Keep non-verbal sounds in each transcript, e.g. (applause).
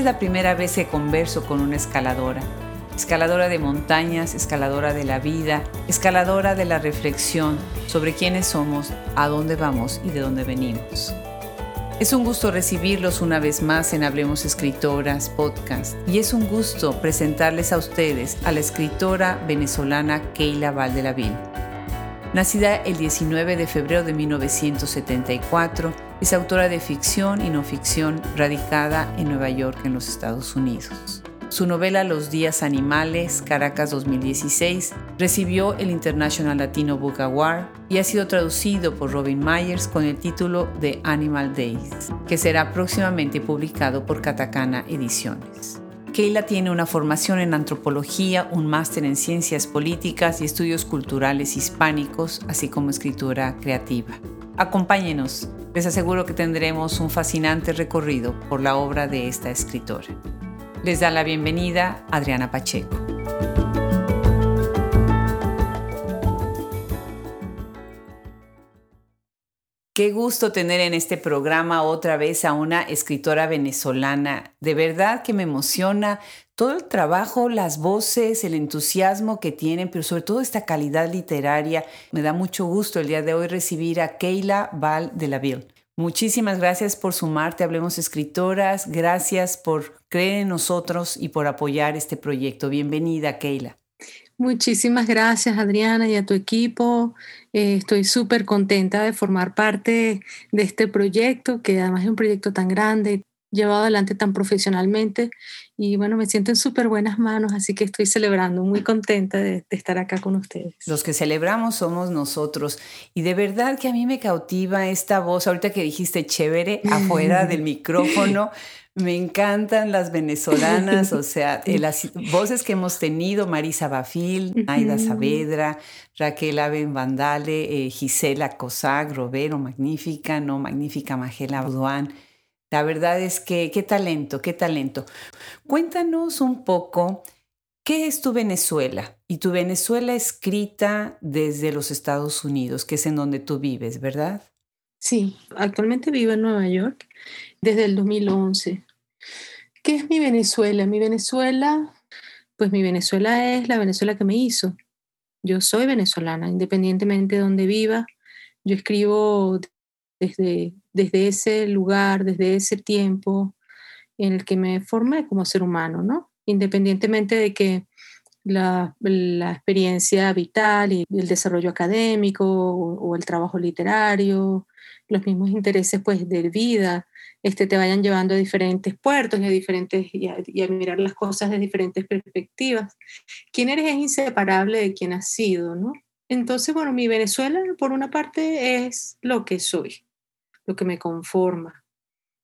Es la primera vez que converso con una escaladora. Escaladora de montañas, escaladora de la vida, escaladora de la reflexión sobre quiénes somos, a dónde vamos y de dónde venimos. Es un gusto recibirlos una vez más en Hablemos Escritoras Podcast y es un gusto presentarles a ustedes a la escritora venezolana Keila Valdelaville. Nacida el 19 de febrero de 1974, es autora de ficción y no ficción radicada en Nueva York, en los Estados Unidos. Su novela Los días animales, Caracas 2016, recibió el International Latino Book Award y ha sido traducido por Robin Myers con el título de Animal Days, que será próximamente publicado por Katakana Ediciones. Keila tiene una formación en antropología, un máster en ciencias políticas y estudios culturales hispánicos, así como escritura creativa. Acompáñenos, les aseguro que tendremos un fascinante recorrido por la obra de esta escritora. Les da la bienvenida Adriana Pacheco. Qué gusto tener en este programa otra vez a una escritora venezolana. De verdad que me emociona todo el trabajo, las voces, el entusiasmo que tienen, pero sobre todo esta calidad literaria. Me da mucho gusto el día de hoy recibir a Keila Val de la Ville. Muchísimas gracias por sumarte, Hablemos Escritoras. Gracias por creer en nosotros y por apoyar este proyecto. Bienvenida, Keila. Muchísimas gracias, Adriana, y a tu equipo. Eh, estoy súper contenta de formar parte de este proyecto, que además es un proyecto tan grande, llevado adelante tan profesionalmente y bueno, me siento en súper buenas manos, así que estoy celebrando, muy contenta de, estar acá con ustedes. Los que celebramos somos nosotros y de verdad que a mí me cautiva esta voz, ahorita que dijiste chévere, (laughs) afuera del micrófono. Me encantan las venezolanas, o sea, (laughs) eh, las voces que hemos tenido, Marisa Bafil, Aida Saavedra, Raquel Aben Vandale, eh, Gisela Cosagro, Vero, magnífica, no, magnífica Magela Buduán. La verdad es que qué talento, qué talento. Cuéntanos un poco, ¿qué es tu Venezuela? Y tu Venezuela escrita desde los Estados Unidos, que es en donde tú vives, ¿verdad? Sí, actualmente vivo en Nueva York desde el 2011. ¿Qué es mi Venezuela? Mi Venezuela, pues mi Venezuela es la Venezuela que me hizo. Yo soy venezolana, independientemente de donde viva. Yo escribo desde, desde ese lugar, desde ese tiempo en el que me formé como ser humano, ¿no? Independientemente de que la, experiencia vital y el desarrollo académico o, el trabajo literario, los mismos intereses pues de vida, este, te vayan llevando a diferentes puertos y a, diferentes, y a, mirar las cosas de diferentes perspectivas. Quién eres es inseparable de quién has sido, ¿no? Entonces, bueno, mi Venezuela por una parte es lo que soy lo que me conforma,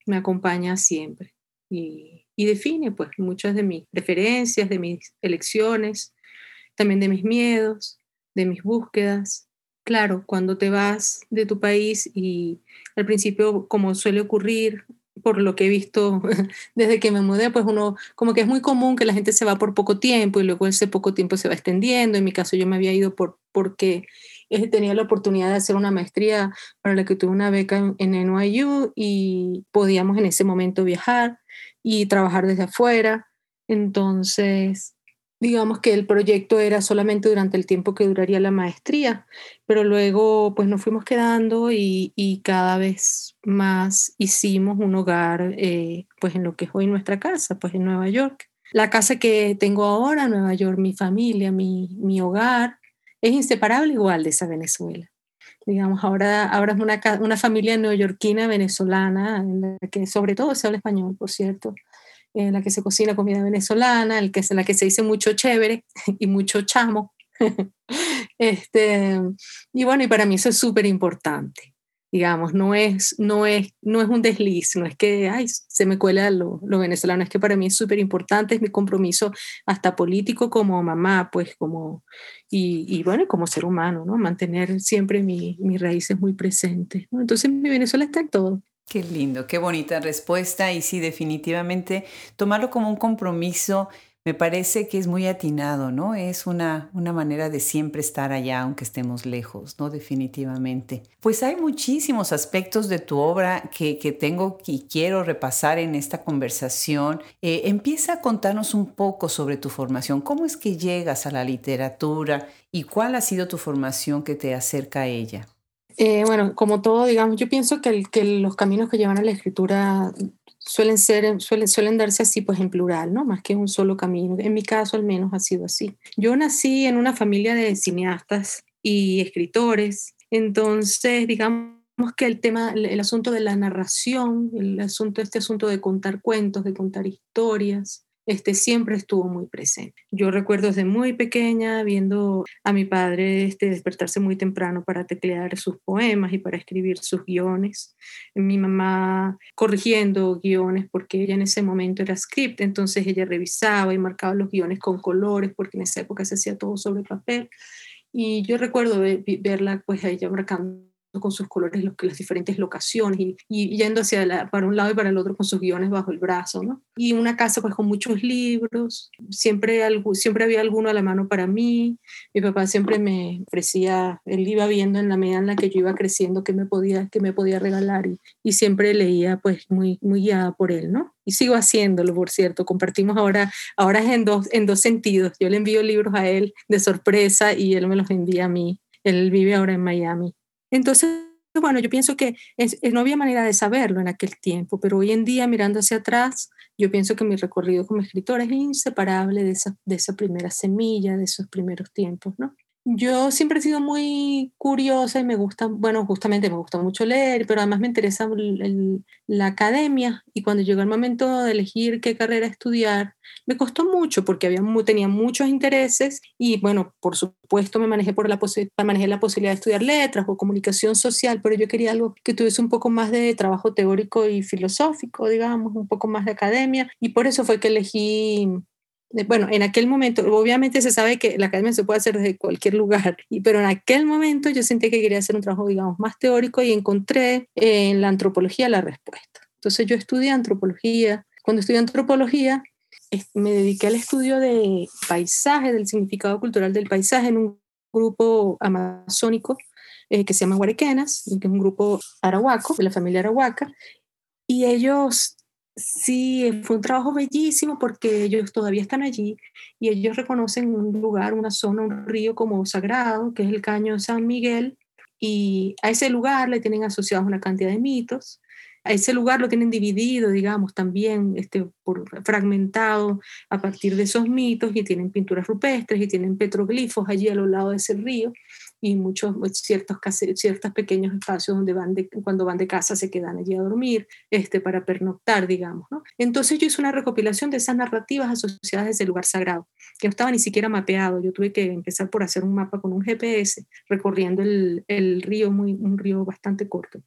me acompaña siempre y, define pues muchas de mis preferencias, de mis elecciones, también de mis miedos, de mis búsquedas. Claro, cuando te vas de tu país y al principio, como suele ocurrir, por lo que he visto (laughs) desde que me mudé, pues uno, como que es muy común que la gente se va por poco tiempo y luego ese poco tiempo se va extendiendo. En mi caso yo me había ido por, porque tenía la oportunidad de hacer una maestría para la que tuve una beca en, NYU y podíamos en ese momento viajar y trabajar desde afuera. Entonces, digamos que el proyecto era solamente durante el tiempo que duraría la maestría, pero luego pues nos fuimos quedando y, cada vez más hicimos un hogar eh, pues en lo que es hoy nuestra casa, pues en Nueva York. La casa que tengo ahora, Nueva York, mi familia, mi, mi hogar, es inseparable igual de esa Venezuela. Digamos, ahora, ahora es una, una familia neoyorquina venezolana, en la que sobre todo se habla español, por cierto, en la que se cocina comida venezolana, en la que se dice mucho chévere (laughs) y mucho chamo. (laughs) este, y bueno, y para mí eso es súper importante digamos, no es, no es, no es un desliz, no es que ay, se me cuela lo, lo venezolano, es que para mí es súper importante, es mi compromiso hasta político como mamá, pues como, y, y bueno, como ser humano, ¿no? Mantener siempre mi, mis raíces muy presentes. Entonces mi Venezuela está en todo. Qué lindo, qué bonita respuesta y sí, definitivamente tomarlo como un compromiso me parece que es muy atinado, ¿no? Es una, una manera de siempre estar allá, aunque estemos lejos, ¿no? Definitivamente. Pues hay muchísimos aspectos de tu obra que, que tengo y quiero repasar en esta conversación. Eh, empieza a contarnos un poco sobre tu formación. ¿Cómo es que llegas a la literatura y cuál ha sido tu formación que te acerca a ella? Eh, bueno, como todo, digamos, yo pienso que, los caminos que llevan a la escritura suelen, ser, suelen, suelen darse así, pues en plural, ¿no? Más que un solo camino. En mi caso, al menos, ha sido así. Yo nací en una familia de cineastas y escritores, entonces, digamos, que el tema, el asunto de la narración, el asunto, este asunto de contar cuentos, de contar historias, este, siempre estuvo muy presente. Yo recuerdo desde muy pequeña viendo a mi padre este, despertarse muy temprano para teclear sus poemas y para escribir sus guiones. Mi mamá corrigiendo guiones porque ella en ese momento era script, entonces ella revisaba y marcaba los guiones con colores porque en esa época se hacía todo sobre papel. Y yo recuerdo verla pues a ella marcando con sus colores los, las diferentes locaciones y, y yendo hacia la, para un lado y para el otro con sus guiones bajo el brazo, ¿no? Y una casa pues con muchos libros, siempre, algo, siempre había alguno a la mano para mí, mi papá siempre me ofrecía, él iba viendo en la medida en la que yo iba creciendo que me podía, que me podía regalar y, y siempre leía pues muy, muy guiada por él, ¿no? Y sigo haciéndolo, por cierto, compartimos ahora, ahora en dos, en dos sentidos, yo le envío libros a él de sorpresa y él me los envía a mí. Él vive ahora en Miami. Entonces, bueno, yo pienso que no había manera de saberlo en aquel tiempo, pero hoy en día, mirando hacia atrás, yo pienso que mi recorrido como escritora es inseparable de esa primera semilla, de esos primeros tiempos, ¿no? Yo siempre he sido muy curiosa y me gusta, bueno, justamente me gusta mucho leer, pero además me interesa la academia y cuando llegó el momento de elegir qué carrera estudiar, me costó mucho porque había, tenía muchos intereses y bueno, por supuesto me manejé, por la, manejé la posibilidad de estudiar letras o comunicación social, pero yo quería algo que tuviese un poco más de trabajo teórico y filosófico, digamos, un poco más de academia y por eso fue que elegí bueno, en aquel momento, obviamente se sabe que la academia se puede hacer desde cualquier lugar, (laughs) pero en aquel momento yo sentí que quería hacer un trabajo, digamos, más teórico y encontré en la antropología la respuesta. Entonces yo estudié antropología. Cuando estudié antropología, me dediqué al estudio de paisaje, del significado cultural del paisaje en un grupo amazónico eh, que se llama Huarequenas, que es un grupo arahuaco, de la familia arahuaca, y ellos Sí, fue un trabajo bellísimo porque ellos todavía están allí y ellos reconocen un lugar, una zona, un río como sagrado, que es el Caño San Miguel, y a ese lugar le tienen asociados una cantidad de mitos. A ese lugar lo tienen dividido, digamos, también este, por, fragmentado a partir de esos mitos y tienen pinturas rupestres y tienen petroglifos allí a lo largo de ese río y muchos pues, ciertos, ciertos pequeños espacios donde van de, cuando van de casa se quedan allí a dormir este, para pernoctar, digamos. Entonces yo hice una recopilación de esas narrativas asociadas a ese lugar sagrado, que no estaba ni siquiera mapeado. Yo tuve que empezar por hacer un mapa con un GPS recorriendo el, el río, muy, un río bastante corto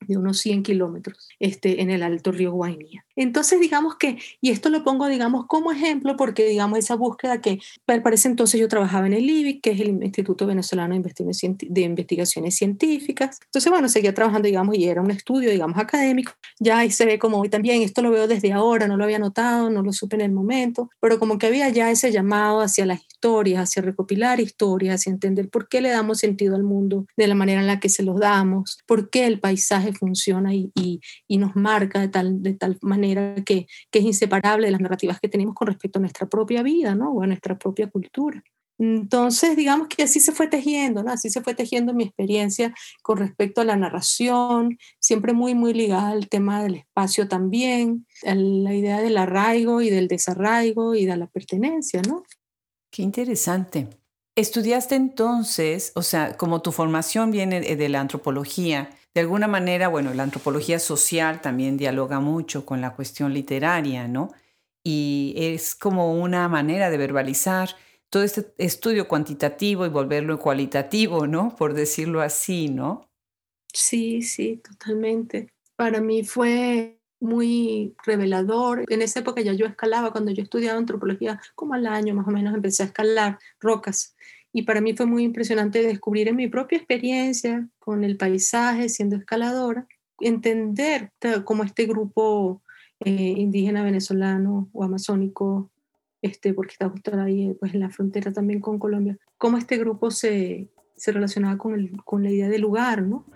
de unos 100 kilómetros este, en el Alto Río Guainía. Entonces, digamos que, y esto lo pongo, digamos, como ejemplo, porque, digamos, esa búsqueda que, parece entonces yo trabajaba en el IBIC, que es el Instituto Venezolano de Investigaciones Científicas. Entonces, bueno, seguía trabajando, digamos, y era un estudio, digamos, académico. Ya ahí se ve como hoy también, esto lo veo desde ahora, no lo había notado, no lo supe en el momento, pero como que había ya ese llamado hacia las historias, hacia recopilar historias, hacia entender por qué le damos sentido al mundo de la manera en la que se los damos, por qué el paisaje funciona y, y, nos marca de tal, de tal manera que, que, es inseparable de las narrativas que tenemos con respecto a nuestra propia vida, ¿no? O a nuestra propia cultura. Entonces, digamos que así se fue tejiendo, ¿no? Así se fue tejiendo mi experiencia con respecto a la narración, siempre muy, muy ligada al tema del espacio también, a la idea del arraigo y del desarraigo y de la pertenencia, ¿no? Qué interesante. Estudiaste entonces, o sea, como tu formación viene de la antropología, de alguna manera, bueno, la antropología social también dialoga mucho con la cuestión literaria, ¿no? Y es como una manera de verbalizar todo este estudio cuantitativo y volverlo cualitativo, ¿no? Por decirlo así, ¿no? Sí, sí, totalmente. Para mí fue muy revelador. En esa época ya yo escalaba, cuando yo estudiaba antropología, como al año más o menos empecé a escalar rocas y para mí fue muy impresionante descubrir en mi propia experiencia con el paisaje, siendo escaladora, entender cómo este grupo eh, indígena venezolano o amazónico este, porque está justo ahí pues, en la frontera también con Colombia, cómo este grupo se, se relacionaba con, el, con la idea de lugar, ¿no?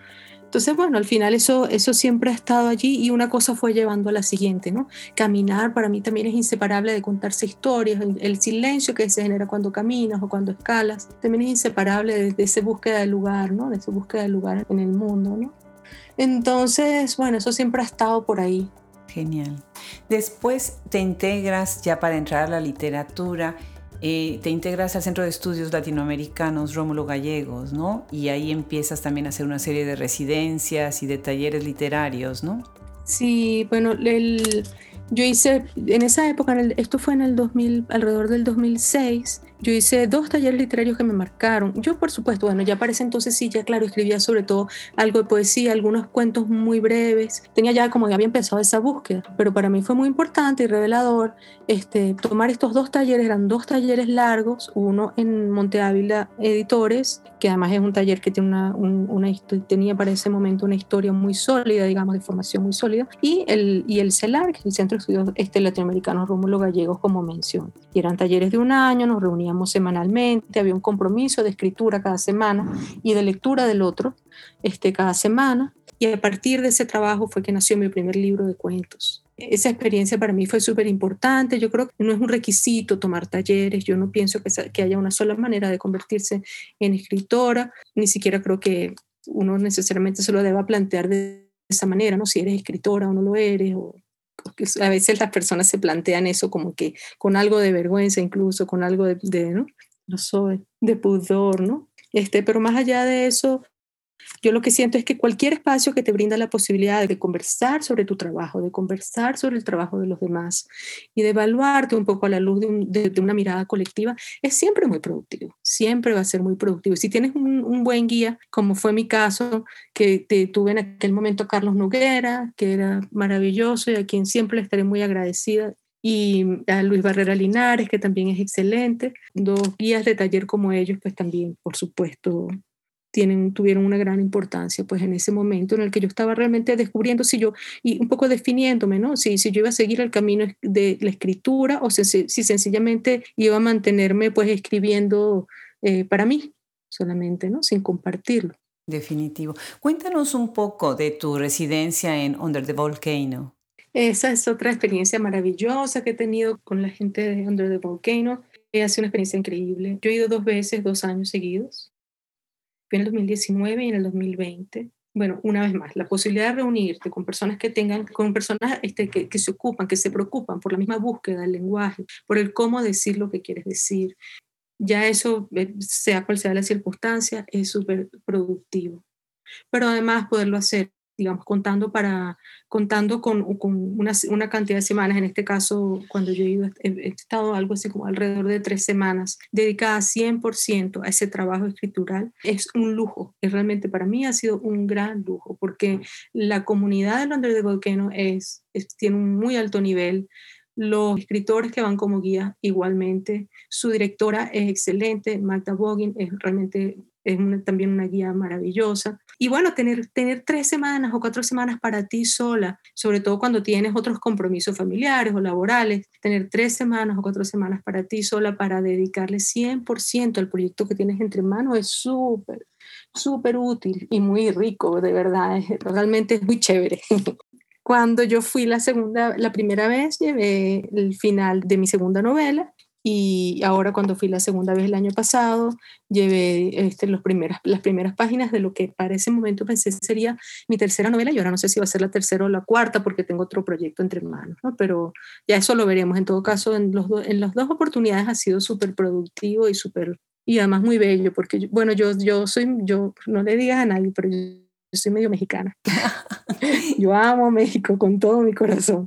Entonces, bueno, al final eso, eso siempre ha estado allí y una cosa fue llevando a la siguiente, ¿no? Caminar para mí también es inseparable de contarse historias, el silencio que se genera cuando caminas o cuando escalas, también es inseparable de, esa búsqueda de lugar, ¿no? De esa búsqueda de lugar en el mundo, ¿no? Entonces, bueno, eso siempre ha estado por ahí. Genial. Después te integras ya para entrar a la literatura eh, te integras al Centro de Estudios Latinoamericanos Rómulo Gallegos, ¿no? Y ahí empiezas también a hacer una serie de residencias y de talleres literarios, ¿no? Sí, bueno, yo hice, en esa época, esto fue en el 2000, alrededor del 2006, yo hice dos talleres literarios que me marcaron. Yo, por supuesto, bueno, ya para ese entonces sí, ya claro, escribía sobre todo algo de poesía, algunos cuentos muy breves. Tenía ya como ya había empezado esa búsqueda, pero para mí fue muy importante y revelador este, tomar estos dos talleres. Eran dos talleres largos, uno en Monte Ávila Editores, que además es un taller que tiene una, una tenía para ese momento una historia muy sólida, digamos, de formación muy sólida, y el, y el CELAR, que el Centro de Estudios este, Latinoamericanos Rómulo Gallegos, como mención. Y eran talleres de un año, nos reuníamos semanalmente, había un compromiso de escritura cada semana y de lectura del otro este, cada semana. Y a partir de ese trabajo fue que nació mi primer libro de cuentos. Esa experiencia para mí fue súper importante. Yo creo que no es un requisito tomar talleres. Yo no pienso que, que haya una sola manera de convertirse en escritora. Ni siquiera creo que uno necesariamente se lo deba plantear de esa manera, ¿no? Si eres escritora o no lo eres, a veces las personas se plantean eso como que con algo de vergüenza, incluso con algo de, ¿no? Soy, de pudor, ¿no? Este, pero más allá de eso, yo lo que siento es que cualquier espacio que te brinda la posibilidad de conversar sobre tu trabajo, de conversar sobre el trabajo de los demás y de evaluarte un poco a la luz de, una mirada colectiva, es siempre muy productivo, siempre va a ser muy productivo. Si tienes un, buen guía, como fue mi caso, que te, tuve en aquel momento a Carlos Noguera, que era maravilloso y a quien siempre le estaré muy agradecida, y a Luis Barrera Linares, que también es excelente. Dos guías de taller como ellos, pues también, por supuesto, tienen, tuvieron una gran importancia pues en ese momento en el que yo estaba realmente descubriendo si yo, y un poco definiéndome, ¿no? Si, si yo iba a seguir el camino de la escritura o si, si sencillamente iba a mantenerme pues escribiendo eh, para mí solamente, ¿no? Sin compartirlo. Definitivo. Cuéntanos un poco de tu residencia en Under the Volcano. Esa es otra experiencia maravillosa que he tenido con la gente de Under the Volcano. Ha sido una experiencia increíble. Yo he ido dos veces, dos años seguidos en el 2019 y en el 2020. Bueno, una vez más, la posibilidad de reunirte con personas que tengan, con personas este, que, que se ocupan, que se preocupan por la misma búsqueda del lenguaje, por el cómo decir lo que quieres decir. Ya eso, eh, sea cual sea la circunstancia, es súper productivo. Pero además poderlo hacer digamos, contando, para, contando con, con una, una, cantidad de semanas, en este caso, cuando yo he, ido, he, estado algo así como alrededor de tres semanas, dedicada 100% a ese trabajo escritural, es un lujo, y realmente para mí ha sido un gran lujo, porque la comunidad de Londres de Volcano es, tiene un muy alto nivel, los escritores que van como guía igualmente, su directora es excelente, Magda Bogin es realmente es también una guía maravillosa. Y bueno, tener, tener tres semanas o cuatro semanas para ti sola, sobre todo cuando tienes otros compromisos familiares o laborales, tener tres semanas o cuatro semanas para ti sola para dedicarle 100% al proyecto que tienes entre manos es súper, súper útil y muy rico, de verdad, realmente es muy chévere. (laughs) Cuando yo fui la segunda, la primera vez, llevé el final de mi segunda novela y ahora cuando fui la segunda vez el año pasado, llevé este, los primeras, las primeras páginas de lo que para ese momento pensé sería mi tercera novela y ahora no sé si va a ser la tercera o la cuarta porque tengo otro proyecto entre manos, ¿no? pero ya eso lo veremos. En todo caso, en, los en las dos oportunidades ha sido súper productivo y súper, y además muy bello, porque, bueno, yo, yo soy, yo no le digas a nadie, pero yo soy medio mexicana. Yo amo México con todo mi corazón.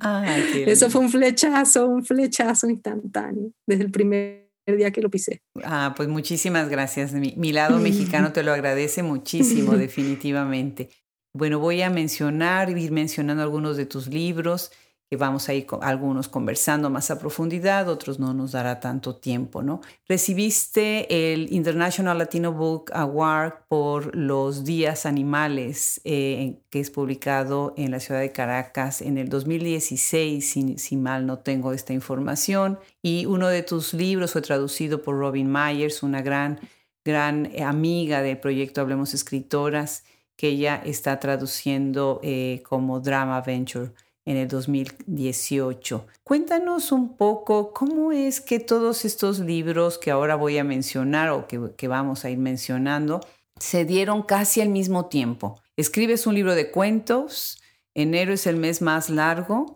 Eso fue un flechazo, un flechazo instantáneo desde el primer día que lo pisé. Ah, pues muchísimas gracias. Mi, mi lado mexicano te lo agradece muchísimo, (laughs) definitivamente. Bueno, voy a mencionar, ir mencionando algunos de tus libros. Que vamos a ir algunos conversando más a profundidad, otros no nos dará tanto tiempo, ¿no? Recibiste el International Latino Book Award por Los Días Animales, eh, que es publicado en la ciudad de Caracas en el 2016, si, si mal no tengo esta información, y uno de tus libros fue traducido por Robin Myers, una gran, gran amiga del proyecto Hablemos Escritoras, que ella está traduciendo eh, como Drama Venture en el 2018. Cuéntanos un poco cómo es que todos estos libros que ahora voy a mencionar o que, vamos a ir mencionando se dieron casi al mismo tiempo. Escribes un libro de cuentos, enero es el mes más largo,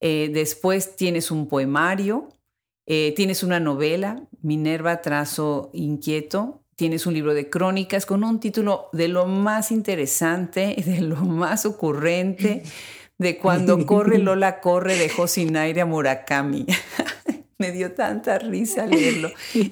eh, después tienes un poemario, eh, tienes una novela, Minerva Trazo Inquieto, tienes un libro de crónicas con un título de lo más interesante, (laughs) de lo más ocurrente (laughs) de cuando corre (laughs) Lola corre de Josinaire a Murakami. (laughs) Me dio tanta risa leerlo.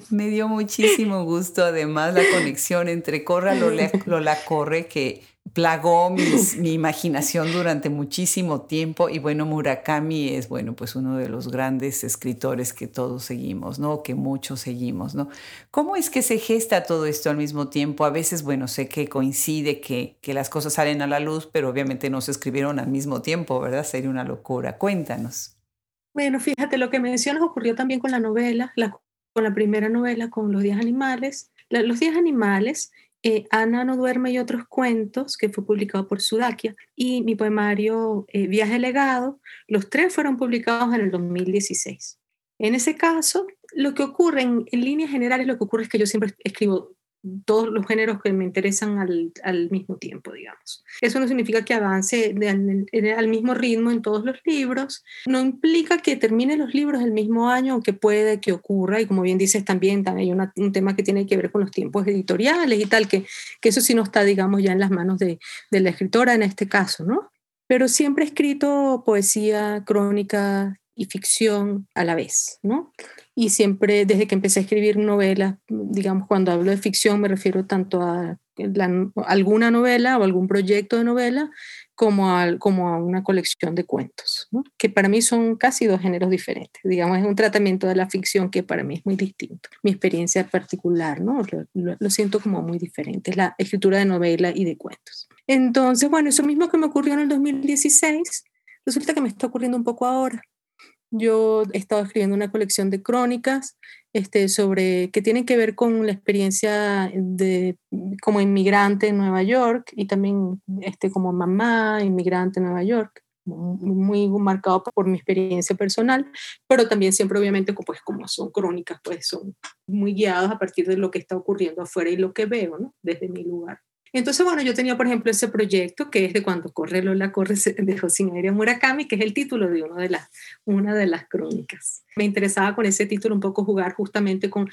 Me dio muchísimo gusto además la conexión entre Corra Lola, Lola corre que plagó (laughs) mi imaginación durante muchísimo tiempo y bueno, Murakami es, bueno, pues uno de los grandes escritores que todos seguimos, ¿no? Que muchos seguimos, ¿no? ¿Cómo es que se gesta todo esto al mismo tiempo? A veces, bueno, sé que coincide que, que las cosas salen a la luz, pero obviamente no se escribieron al mismo tiempo, ¿verdad? Sería una locura. Cuéntanos. Bueno, fíjate, lo que mencionas ocurrió también con la novela, con la primera novela, con Los Días Animales. los Días Animales eh, Ana no duerme y otros cuentos, que fue publicado por Sudakia, y mi poemario eh, Viaje Legado, los tres fueron publicados en el 2016. En ese caso, lo que ocurre en, en líneas generales, lo que ocurre es que yo siempre escribo todos los géneros que me interesan al, al, mismo tiempo, digamos. Eso no significa que avance al, mismo ritmo en todos los libros, no implica que termine los libros el mismo año, aunque puede que ocurra, y como bien dices también, también hay un tema que tiene que ver con los tiempos editoriales y tal, que, que eso sí no está, digamos, ya en las manos de, de la escritora en este caso, ¿no? Pero siempre he escrito poesía, crónica y ficción a la vez, ¿no? y siempre desde que empecé a escribir novelas, digamos, cuando hablo de ficción me refiero tanto a alguna novela o algún proyecto de novela como a, como a una colección de cuentos, que para mí son casi dos géneros diferentes. Digamos, es un tratamiento de la ficción que para mí es muy distinto. Mi experiencia particular, ¿no? Lo, lo siento como muy diferente, es la escritura de novela y de cuentos. Entonces, bueno, eso mismo que me ocurrió en el 2016, resulta que me está ocurriendo un poco ahora yo he estado escribiendo una colección de crónicas este, sobre, que tienen que ver con la experiencia de, como inmigrante en Nueva York y también este, como mamá inmigrante en Nueva York muy marcado por mi experiencia personal, pero también siempre obviamente pues como son crónicas, pues son muy guiados a partir de lo que está ocurriendo afuera y lo que veo, ¿no? Desde mi lugar. Entonces, bueno, yo tenía, por ejemplo, ese proyecto que es de Cuando corre Lola corre (laughs) de Josinaire Murakami, que es el título de, uno de las, una de las crónicas. Me interesaba con ese título un poco jugar justamente con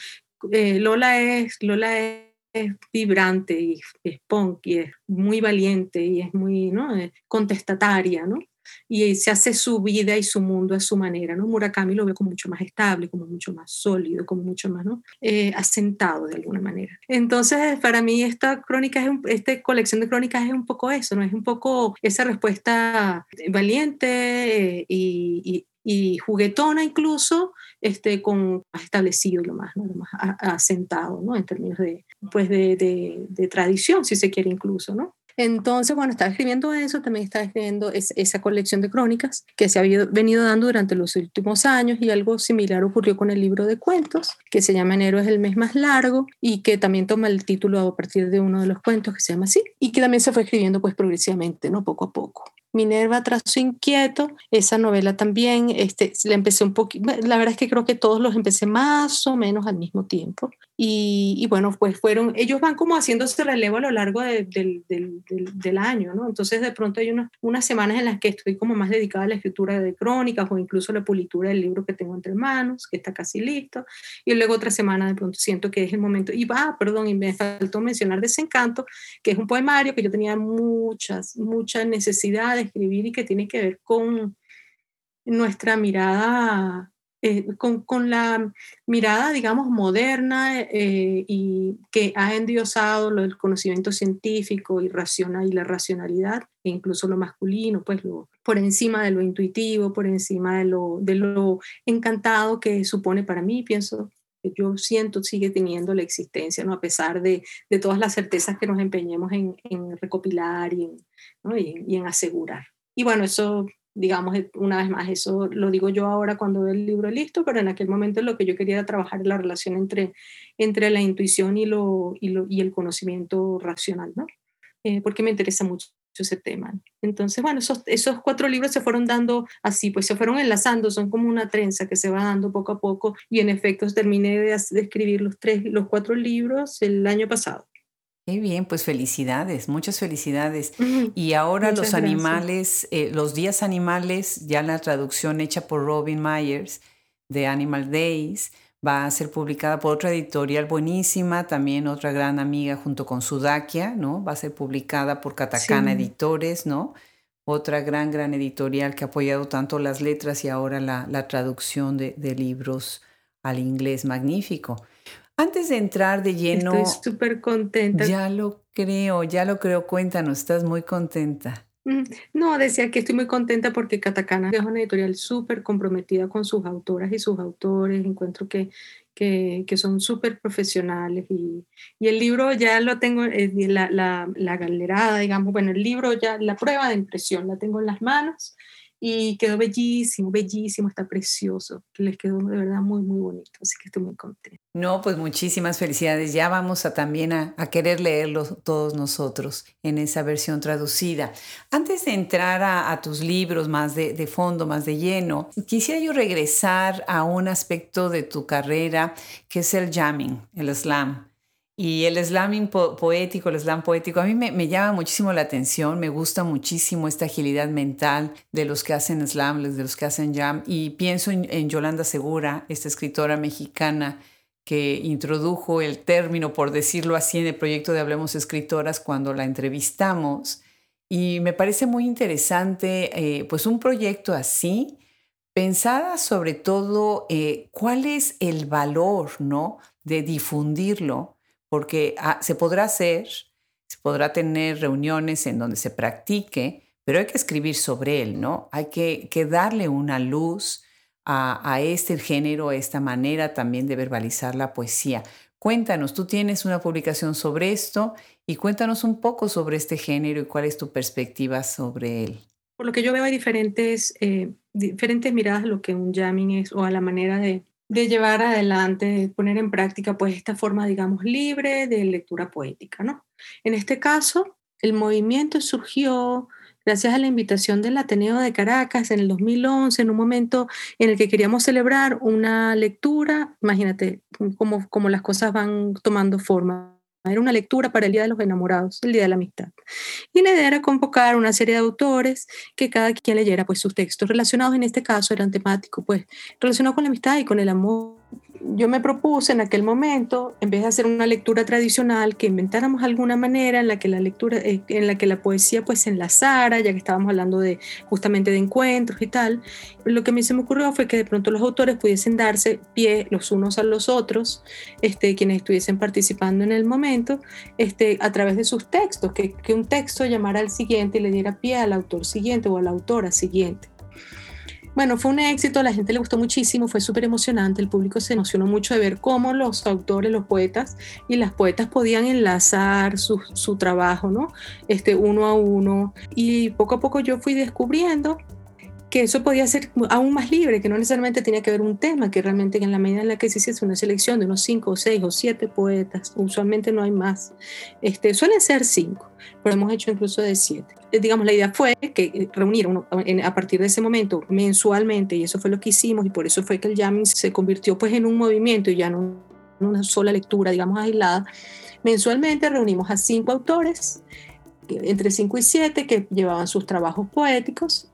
eh, Lola es Lola es vibrante y es punk y es muy valiente y es muy ¿no? contestataria, ¿no? Y se hace su vida y su mundo a su manera, ¿no? Murakami lo ve como mucho más estable, como mucho más sólido, como mucho más, ¿no? Eh, asentado de alguna manera. Entonces, para mí esta crónica, es esta colección de crónicas es un poco eso, ¿no? Es un poco esa respuesta valiente eh, y, y, juguetona incluso, este, con más establecido lo más, ¿no? lo más asentado, ¿no? En términos de, pues de, de tradición, si se quiere incluso, ¿no? Entonces, bueno, estaba escribiendo eso, también estaba escribiendo esa colección de crónicas que se había venido dando durante los últimos años y algo similar ocurrió con el libro de cuentos que se llama Enero es el mes más largo y que también toma el título a partir de uno de los cuentos que se llama así y que también se fue escribiendo pues progresivamente, ¿no? Poco a poco. Minerva Trazo Inquieto, esa novela también, este, la empecé un poquito, la verdad es que creo que todos los empecé más o menos al mismo tiempo. Y, bueno, pues fueron, ellos van como haciéndose relevo a lo largo del, del, año, ¿no? Entonces de pronto hay unas, unas semanas en las que estoy como más dedicada a la escritura de crónicas o incluso a la pulitura del libro que tengo entre manos, que está casi listo. Y luego otra semana de pronto siento que es el momento, y va, perdón, y me faltó mencionar Desencanto, que es un poemario que yo tenía muchas, muchas necesidades escribir y que tiene que ver con nuestra mirada eh, con, la mirada, digamos, moderna eh, y que ha endiosado el conocimiento científico y, racional, y la racionalidad, e incluso lo masculino, pues lo, por encima de lo intuitivo, por encima de lo, de lo encantado que supone para mí, pienso yo siento sigue teniendo la existencia, ¿no? a pesar de, de todas las certezas que nos empeñemos en, en recopilar y en, y en asegurar. Y bueno, eso digamos, una vez más, eso lo digo yo ahora cuando veo el libro listo, pero en aquel momento lo que yo quería era trabajar la relación entre, entre la intuición y, lo, y, lo, y el conocimiento racional, ¿no? Eh, porque me interesa mucho ese tema. Entonces, bueno, esos, esos cuatro libros se fueron dando así, pues se fueron enlazando, son como una trenza que se va dando poco a poco y en efecto terminé de, de escribir los, tres, los cuatro libros el año pasado. Qué bien, pues felicidades, muchas felicidades. Y ahora los animales, eh, los días animales, ya la traducción hecha por Robin Myers de Animal Days, va a ser publicada por otra editorial buenísima, también otra gran amiga junto con Sudakia, ¿no? Va a ser publicada por Katakana Editores, ¿no? Otra gran, gran editorial que ha apoyado tanto las letras y ahora la, la traducción de, de libros al inglés magnífico. Antes de entrar de lleno... Estoy súper contenta. Ya lo creo, ya lo creo. Cuéntanos, estás muy contenta. Mm, no, decía que estoy muy contenta porque Katakana es una editorial súper comprometida con sus autoras y sus autores. Encuentro que, que, que son súper profesionales y, y, el libro ya lo tengo, eh, la, la, la galerada, digamos, bueno, el libro ya, la prueba de impresión la tengo en las manos y quedó bellísimo, bellísimo, está precioso, les quedó de verdad muy, muy bonito, así que estoy muy contenta. No, pues muchísimas felicidades, ya vamos a también a, querer leerlo todos nosotros en esa versión traducida. Antes de entrar a, tus libros más de, de, fondo, más de lleno, quisiera yo regresar a un aspecto de tu carrera que es el jamming, el slam. Y el slam poético, el slam poético, a mí me, llama muchísimo la atención, me gusta muchísimo esta agilidad mental de los que hacen slam, de los que hacen jam. Y pienso en, Yolanda Segura, esta escritora mexicana que introdujo el término, por decirlo así, en el proyecto de Hablemos Escritoras cuando la entrevistamos. Y me parece muy interesante, eh, pues un proyecto así, pensada sobre todo eh, cuál es el valor, ¿no? De difundirlo porque ah, se podrá hacer, se podrá tener reuniones en donde se practique, pero hay que escribir sobre él, ¿no? Hay que, darle una luz a, este género, a esta manera también de verbalizar la poesía. Cuéntanos, tú tienes una publicación sobre esto y cuéntanos un poco sobre este género y cuál es tu perspectiva sobre él. Por lo que yo veo hay diferentes, eh, diferentes miradas a lo que un jamming es o a la manera de, de llevar adelante, de poner en práctica pues esta forma, digamos, libre de lectura poética, ¿no? En este caso, el movimiento surgió gracias a la invitación del Ateneo de Caracas en el 2011, en un momento en el que queríamos celebrar una lectura, imagínate cómo, cómo las cosas van tomando forma era una lectura para el Día de los Enamorados, el Día de la Amistad. Y la idea era convocar una serie de autores que cada quien leyera pues sus textos relacionados, en este caso eran temáticos, pues relacionados con la amistad y con el amor yo me propuse en aquel momento, en vez de hacer una lectura tradicional, que inventáramos alguna manera en la que la lectura, eh, en la que la poesía pues se enlazara, ya que estábamos hablando de justamente de encuentros y tal. Lo que a mí se me ocurrió fue que de pronto los autores pudiesen darse pie los unos a los otros, este, quienes estuviesen participando en el momento, este, a través de sus textos, que, que un texto llamara al siguiente y le diera pie al autor siguiente o a la autora siguiente. Bueno, fue un éxito, la gente le gustó muchísimo, fue súper emocionante, el público se emocionó mucho de ver cómo los autores, los poetas y las poetas podían enlazar su trabajo, ¿no? Este, uno a uno. Y poco a poco yo fui descubriendo que eso podía ser aún más libre, que no necesariamente tenía que haber un tema, que realmente en la medida en la que se hiciese una selección de unos cinco o seis o siete poetas, usualmente no hay más, este, suelen ser cinco, pero hemos hecho incluso de siete. Eh, digamos, la idea fue que eh, reunir uno, a partir de ese momento mensualmente, y eso fue lo que hicimos, y por eso fue que el jamming se convirtió pues en un movimiento y ya no en una sola lectura, digamos, aislada. Mensualmente reunimos a cinco autores, entre cinco y siete, que llevaban sus trabajos poéticos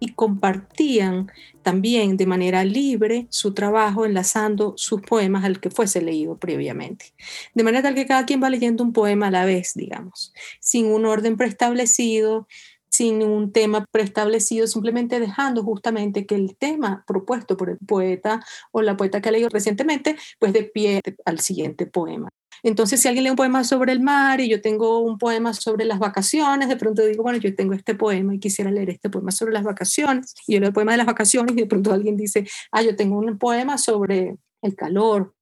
y compartían también de manera libre su trabajo enlazando sus poemas al que fuese leído previamente. De manera tal que cada quien va leyendo un poema a la vez, digamos, sin un orden preestablecido, sin un tema preestablecido, simplemente dejando justamente que el tema propuesto por el poeta o la poeta que ha leído recientemente, pues de pie al siguiente poema. Entonces, si alguien lee un poema sobre el mar y yo tengo un poema sobre las vacaciones, de pronto digo, bueno, yo tengo este poema y quisiera leer este poema sobre las vacaciones. Y yo leo el poema de las vacaciones y de pronto alguien dice, ah, yo tengo un poema sobre el calor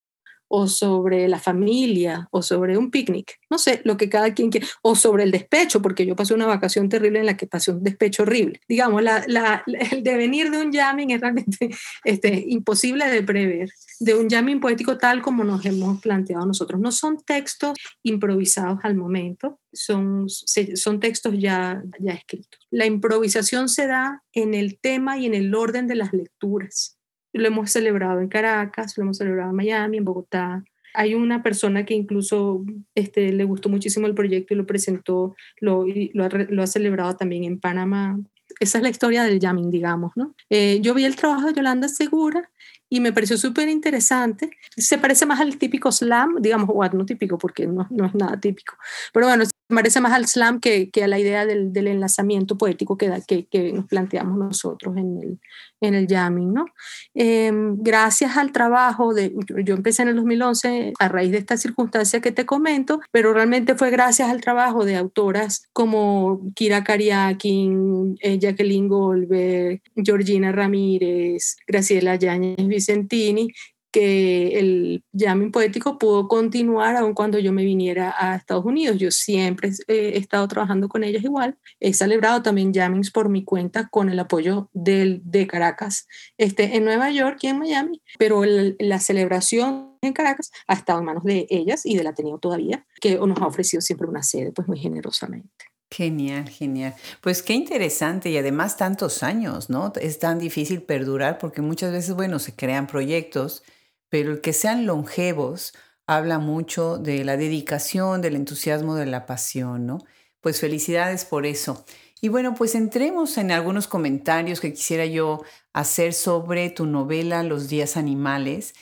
o sobre la familia o sobre un picnic, no sé, lo que cada quien quiere, o sobre el despecho, porque yo pasé una vacación terrible en la que pasé un despecho horrible. Digamos, la, la, el devenir de un jamming es realmente (laughs) este, imposible de prever, de un jamming poético tal como nos hemos planteado nosotros. No son textos improvisados al momento, son, son textos ya, ya escritos. La improvisación se da en el tema y en el orden de las lecturas lo hemos celebrado en Caracas, lo hemos celebrado en Miami, en Bogotá. Hay una persona que incluso este, le gustó muchísimo el proyecto y lo presentó, lo, ha celebrado también en Panamá. Esa es la historia del jamming, digamos, ¿no? Eh, yo vi el trabajo de Yolanda Segura y me pareció súper interesante. Se parece más al típico slam, digamos, o no típico porque no, no, es nada típico, pero bueno, se parece más al slam que, que a la idea del, del enlazamiento poético que, da, que, que, nos planteamos nosotros en el, en el jamming, ¿no? Em, gracias al trabajo de, yo empecé en el 2011 a raíz de esta circunstancia que te comento, pero realmente fue gracias al trabajo de autoras como Kira Kariakin, eh, Jacqueline Goldberg, Georgina Ramírez, Graciela Yáñez Vicentini, que el jamming poético pudo continuar aun cuando yo me viniera a Estados Unidos. Yo siempre he estado trabajando con ellos igual. He celebrado también jammings por mi cuenta con el apoyo del, de Caracas este, en Nueva York y en Miami, pero la celebración en Caracas ha estado en manos de ellas y del Ateneo todavía, que nos ha ofrecido siempre una sede pues muy generosamente. Genial, genial. Pues qué interesante y además tantos años, ¿no? Es tan difícil perdurar porque muchas veces, bueno, se crean proyectos, pero el que sean longevos habla mucho de la dedicación, del entusiasmo, de la pasión, ¿no? Pues felicidades por eso. Y bueno, pues entremos en algunos comentarios que quisiera yo hacer sobre tu novela Los días animales.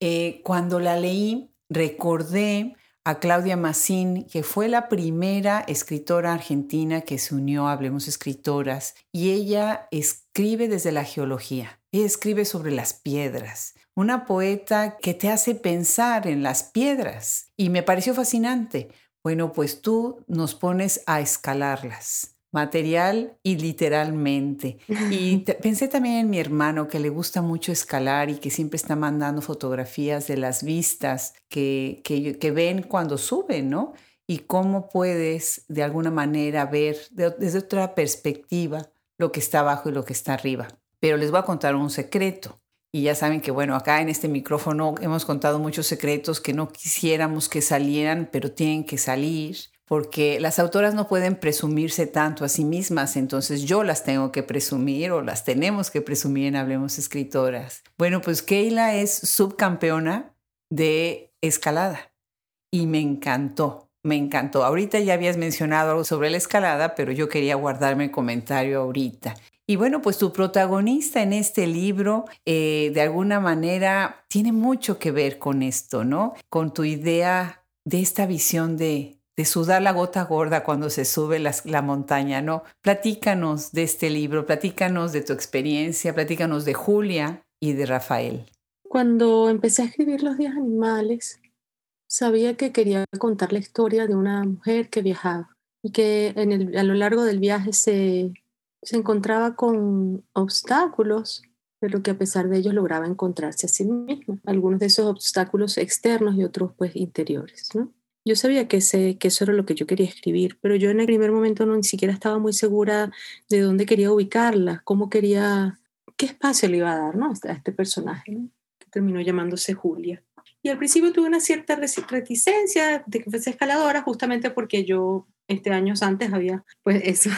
Eh, cuando la leí, recordé a Claudia Massín, que fue la primera escritora argentina que se unió a Hablemos Escritoras, y ella escribe desde la geología, ella escribe sobre las piedras, una poeta que te hace pensar en las piedras, y me pareció fascinante. Bueno, pues tú nos pones a escalarlas material y literalmente. Y (laughs) pensé también en mi hermano que le gusta mucho escalar y que siempre está mandando fotografías de las vistas que, que, ven cuando suben, ¿no? Y cómo puedes de alguna manera ver desde otra perspectiva lo que está abajo y lo que está arriba. Pero les voy a contar un secreto. Y ya saben que, bueno, acá en este micrófono hemos contado muchos secretos que no quisiéramos que salieran, pero tienen que salir porque las autoras no pueden presumirse tanto a sí mismas, entonces yo las tengo que presumir o las tenemos que presumir en Hablemos Escritoras. Bueno, pues Keila es subcampeona de escalada y me encantó, me encantó. Ahorita ya habías mencionado algo sobre la escalada, pero yo quería guardarme el comentario ahorita. Y bueno, pues tu protagonista en este libro, eh, de alguna manera, tiene mucho que ver con esto, ¿no? Con tu idea de esta visión de, de sudar la gota gorda cuando se sube la montaña, ¿no? Platícanos de este libro, platícanos de tu experiencia, platícanos de Julia y de Rafael. Cuando empecé a escribir Los días animales, sabía que quería contar la historia de una mujer que viajaba y que a lo largo del viaje se, se encontraba con obstáculos, pero que a pesar de ellos lograba encontrarse a sí misma. Algunos de esos obstáculos externos y otros pues interiores, ¿no? Yo sabía que, ese, que eso era lo que yo quería escribir, pero yo en el primer momento no ni siquiera estaba muy segura de dónde quería ubicarla, cómo quería, qué espacio le iba a dar ¿no? a este personaje, que terminó llamándose Julia. Y al principio tuve una cierta reticencia de que fuese escaladora, justamente porque yo este años antes había, pues (laughs) eso,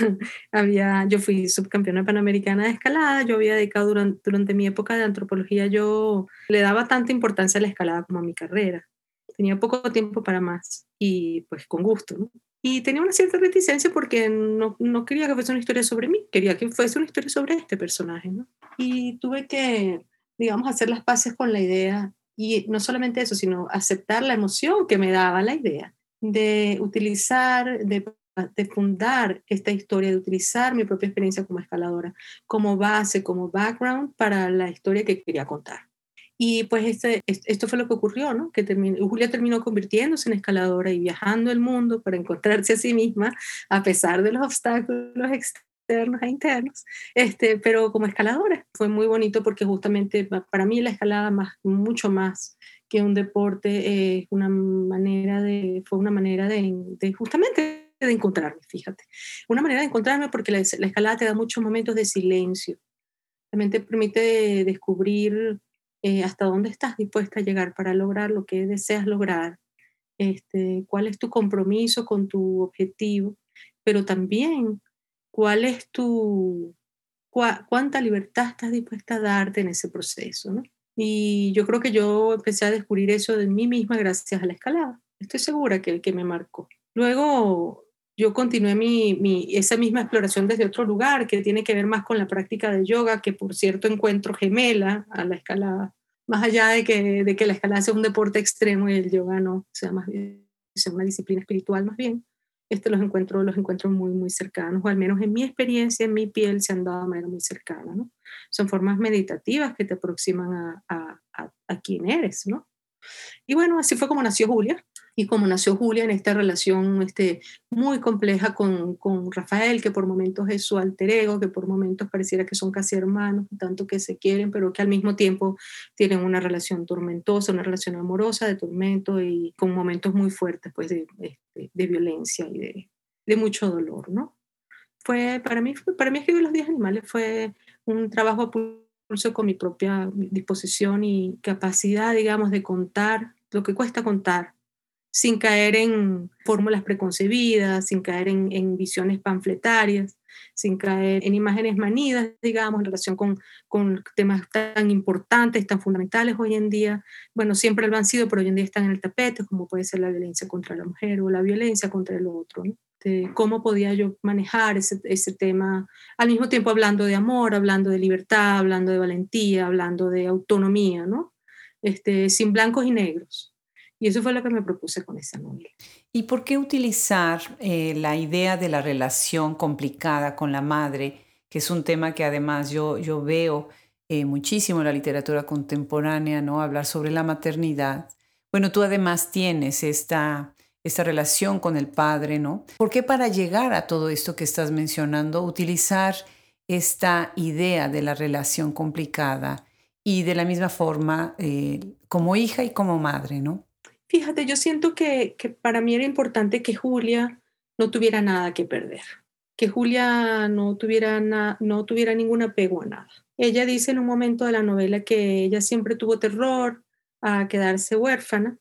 había, yo fui subcampeona panamericana de escalada, yo había dedicado durante, durante mi época de antropología, yo le daba tanta importancia a la escalada como a mi carrera tenía poco tiempo para más y pues con gusto, ¿no? Y tenía una cierta reticencia porque no, no, quería que fuese una historia sobre mí, quería que fuese una historia sobre este personaje, ¿no? Y tuve que, digamos, hacer las paces con la idea y no solamente eso, sino aceptar la emoción que me daba la idea de utilizar, de de fundar esta historia, de utilizar mi propia experiencia como escaladora como base, como background para la historia que quería contar. Y pues este, esto fue lo que ocurrió, ¿no? Que terminó, Julia terminó convirtiéndose en escaladora y viajando el mundo para encontrarse a sí misma, a pesar de los obstáculos externos e internos, este, pero como escaladora. Fue muy bonito porque justamente para mí la escalada más, mucho más que un deporte es una manera de, fue una manera de, de justamente de encontrarme, fíjate. Una manera de encontrarme porque la, la escalada te da muchos momentos de silencio. También te permite descubrir eh, hasta dónde estás dispuesta a llegar para lograr lo que deseas lograr, este, cuál es tu compromiso con tu objetivo, pero también cuál es tu, cuánta libertad estás dispuesta a darte en ese proceso. Y yo creo que yo empecé a descubrir eso de mí misma gracias a la escalada. Estoy segura que el que me marcó. Luego yo continué mi, mi, esa misma exploración desde otro lugar, que tiene que ver más con la práctica de yoga, que por cierto encuentro gemela a la escalada, más allá de que, de que la escalada sea un deporte extremo y el yoga no, sea más bien una disciplina espiritual más bien, este los encuentro, los encuentro muy, muy cercanos, o al menos en mi experiencia, en mi piel, se han dado de manera muy cercana. Son formas meditativas que te aproximan a, a, a, a quién eres, ¿no? Y bueno, así fue como nació Julia y como nació Julia en esta relación este, muy compleja con, con, Rafael, que por momentos es su alter ego, que por momentos pareciera que son casi hermanos, tanto que se quieren, pero que al mismo tiempo tienen una relación tormentosa, una relación amorosa, de tormento y con momentos muy fuertes pues, de, de, este, de violencia y de, de, mucho dolor. ¿no? Fue, para, mí, para mí escribir Los Días Animales fue un trabajo a pulso con mi propia disposición y capacidad, digamos, de contar lo que cuesta contar sin caer en fórmulas preconcebidas, sin caer en, en, visiones panfletarias, sin caer en imágenes manidas, digamos, en relación con, con, temas tan importantes, tan fundamentales hoy en día. Bueno, siempre lo han sido, pero hoy en día están en el tapete, como puede ser la violencia contra la mujer o la violencia contra el otro. ¿no? De cómo podía yo manejar ese, ese tema, al mismo tiempo hablando de amor, hablando de libertad, hablando de valentía, hablando de autonomía, ¿no? Este, sin blancos y negros y eso fue lo que me propuse con esa novela. ¿Y por qué utilizar eh, la idea de la relación complicada con la madre, que es un tema que además yo, yo veo eh, muchísimo en la literatura contemporánea, ¿no? Hablar sobre la maternidad. Bueno, tú además tienes esta, esta relación con el padre, ¿no? ¿Por qué para llegar a todo esto que estás mencionando, utilizar esta idea de la relación complicada y de la misma forma eh, como hija y como madre, ¿no? Fíjate, yo siento que, para mí era importante que Julia no tuviera nada que perder, que Julia no tuviera, no tuviera ningún apego a nada. Ella dice en un momento de la novela que ella siempre tuvo terror a quedarse huérfana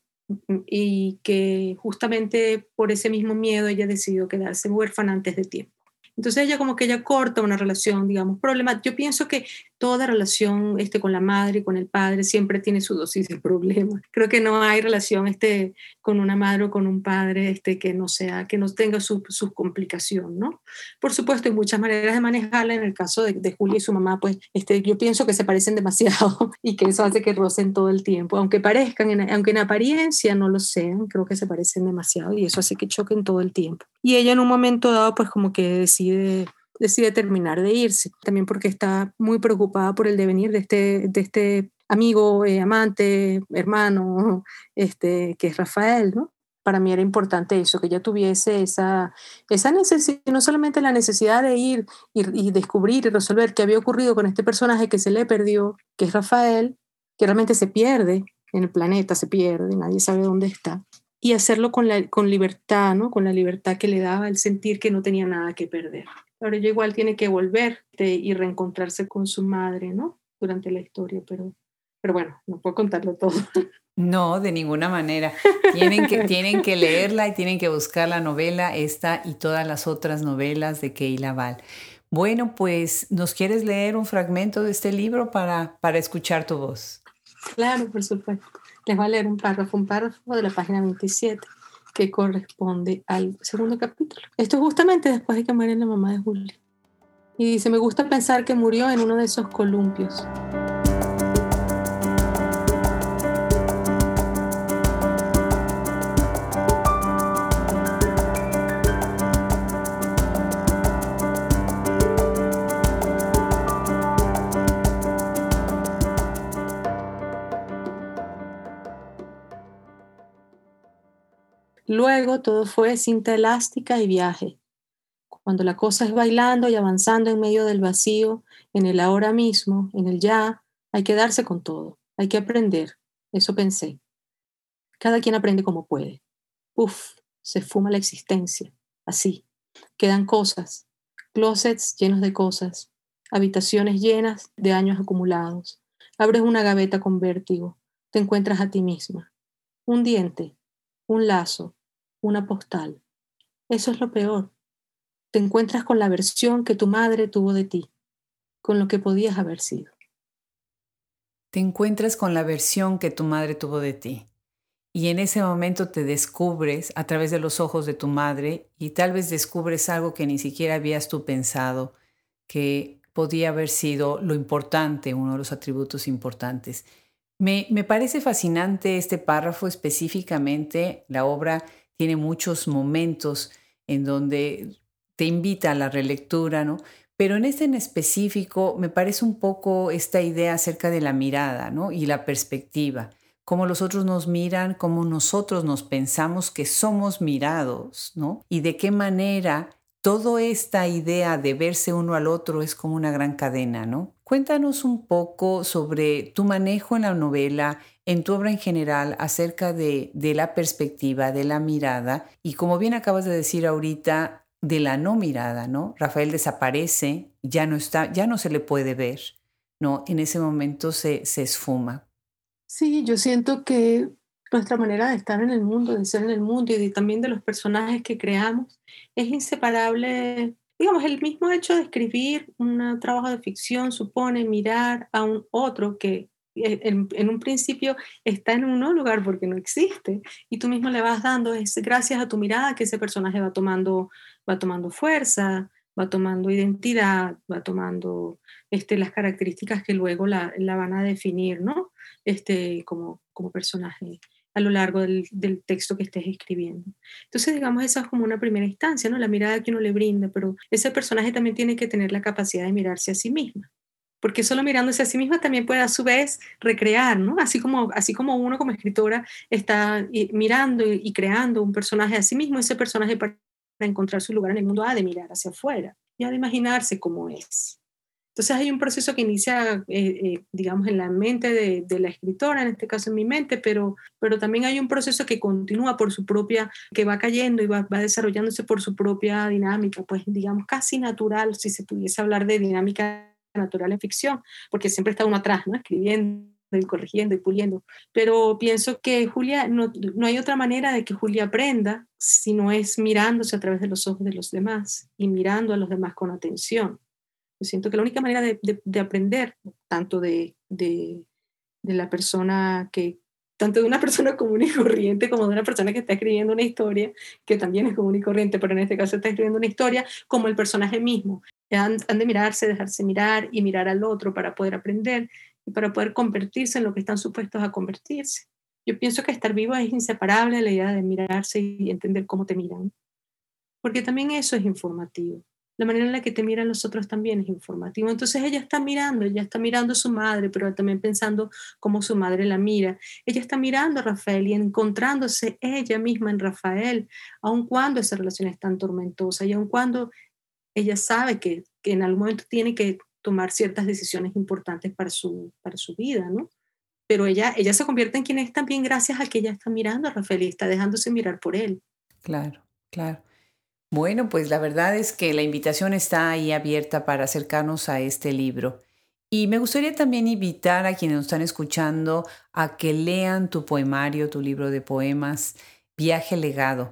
y que justamente por ese mismo miedo ella decidió quedarse huérfana antes de tiempo. Entonces ella como que ella corta una relación, digamos, problemática. Yo pienso que toda relación este, con la madre y con el padre siempre tiene su dosis de problema. Creo que no hay relación este, con una madre o con un padre este, que no sea, que no tenga su, su complicación, ¿no? Por supuesto, hay muchas maneras de manejarla. En el caso de, de Julia y su mamá, pues este, yo pienso que se parecen demasiado (laughs) y que eso hace que rocen todo el tiempo. Aunque parezcan, en, aunque en apariencia no lo sean, creo que se parecen demasiado y eso hace que choquen todo el tiempo. Y ella en un momento dado, pues como que decide decide terminar de irse, también porque está muy preocupada por el devenir de este, de este amigo, eh, amante, hermano, (laughs) este, que es Rafael, ¿no? Para mí era importante eso, que ella tuviese esa, esa necesidad, no solamente la necesidad de ir y, descubrir y resolver qué había ocurrido con este personaje que se le perdió, que es Rafael, que realmente se pierde en el planeta, se pierde, nadie sabe dónde está, y hacerlo con, la, con libertad, ¿no? Con la libertad que le daba el sentir que no tenía nada que perder. Pero ella igual tiene que volver y reencontrarse con su madre, ¿no? Durante la historia, pero, pero bueno, no puedo contarlo todo. No, de ninguna manera. Tienen que, tienen que leerla y tienen que buscar la novela, esta y todas las otras novelas de Keila Val. Bueno, pues, ¿nos quieres leer un fragmento de este libro para, para escuchar tu voz? Claro, por supuesto. Les voy a leer un párrafo, un párrafo de la página 27 que corresponde al segundo capítulo. Esto justamente después de que muere la mamá de Julia. Y dice, me gusta pensar que murió en uno de esos columpios. Luego todo fue cinta elástica y viaje. Cuando la cosa es bailando y avanzando en medio del vacío, en el ahora mismo, en el ya, hay que darse con todo, hay que aprender. Eso pensé. Cada quien aprende como puede. Uf, se fuma la existencia. Así. Quedan cosas, closets llenos de cosas, habitaciones llenas de años acumulados. Abres una gaveta con vértigo, te encuentras a ti misma. Un diente, un lazo, una postal. Eso es lo peor. Te encuentras con la versión que tu madre tuvo de ti, con lo que podías haber sido. Te encuentras con la versión que tu madre tuvo de ti. Y en ese momento te descubres a través de los ojos de tu madre y tal vez descubres algo que ni siquiera habías tú pensado, que podía haber sido lo importante, uno de los atributos importantes. Me, me parece fascinante este párrafo específicamente. La obra tiene muchos momentos en donde te invita a la relectura, ¿no? Pero en este en específico me parece un poco esta idea acerca de la mirada, ¿no? Y la perspectiva cómo los otros nos miran, cómo nosotros nos pensamos que somos mirados, ¿no? Y de qué manera toda esta idea de verse uno al otro es como una gran cadena, ¿no? Cuéntanos un poco sobre tu manejo en la novela, en tu obra en general, acerca de, de la perspectiva, de la mirada y como bien acabas de decir ahorita, de la no mirada, ¿no? Rafael desaparece, ya no está, ya no se le puede ver, ¿no? En ese momento se, se esfuma. Sí, yo siento que nuestra manera de estar en el mundo, de ser en el mundo y también de los personajes que creamos es inseparable. Digamos, el mismo hecho de escribir un trabajo de ficción supone mirar a un otro que eh, en, un principio está en un lugar porque no existe y tú mismo le vas dando, es gracias a tu mirada que ese personaje va tomando, va tomando fuerza, va tomando identidad, va tomando este, las características que luego la, la van a definir, ¿no? este, como, como personaje a lo largo del, del, texto que estés escribiendo. Entonces, digamos, esa es como una primera instancia, ¿no? La mirada que uno le brinda, pero ese personaje también tiene que tener la capacidad de mirarse a sí misma, porque solo mirándose a sí misma también puede a su vez recrear, ¿no? Así como, así como uno como escritora está mirando y, creando un personaje a sí mismo, ese personaje para encontrar su lugar en el mundo ha de mirar hacia afuera y ha de imaginarse cómo es. Entonces hay un proceso que inicia, eh, eh, digamos, en la mente de, la escritora, en este caso en mi mente, pero, pero también hay un proceso que continúa por su propia, que va cayendo y va, va, desarrollándose por su propia dinámica, pues digamos casi natural, si se pudiese hablar de dinámica natural en ficción, porque siempre está uno atrás, ¿no? Escribiendo y corrigiendo y puliendo. Pero pienso que Julia, no, no hay otra manera de que Julia aprenda si no es mirándose a través de los ojos de los demás y mirando a los demás con atención siento que la única manera de, de, aprender, tanto de, de, la persona que, tanto de una persona común y corriente como de una persona que está escribiendo una historia, que también es común y corriente, pero en este caso está escribiendo una historia, como el personaje mismo. Han, de mirarse, dejarse mirar y mirar al otro para poder aprender y para poder convertirse en lo que están supuestos a convertirse. Yo pienso que estar vivo es inseparable de la idea de mirarse y entender cómo te miran, porque también eso es informativo la manera en la que te miran los otros también es informativo. Entonces ella está mirando, ella está mirando a su madre, pero también pensando cómo su madre la mira. Ella está mirando a Rafael y encontrándose ella misma en Rafael, aun cuando esa relación es tan tormentosa y aun cuando ella sabe que, que en algún momento tiene que tomar ciertas decisiones importantes para su, para su vida, ¿no? Pero ella, ella se convierte en quien es también gracias a que ella está mirando a Rafael y está dejándose mirar por él. Claro, claro. Bueno, pues la verdad es que la invitación está ahí abierta para acercarnos a este libro. Y me gustaría también invitar a quienes nos están escuchando a que lean tu poemario, tu libro de poemas, Viaje Legado.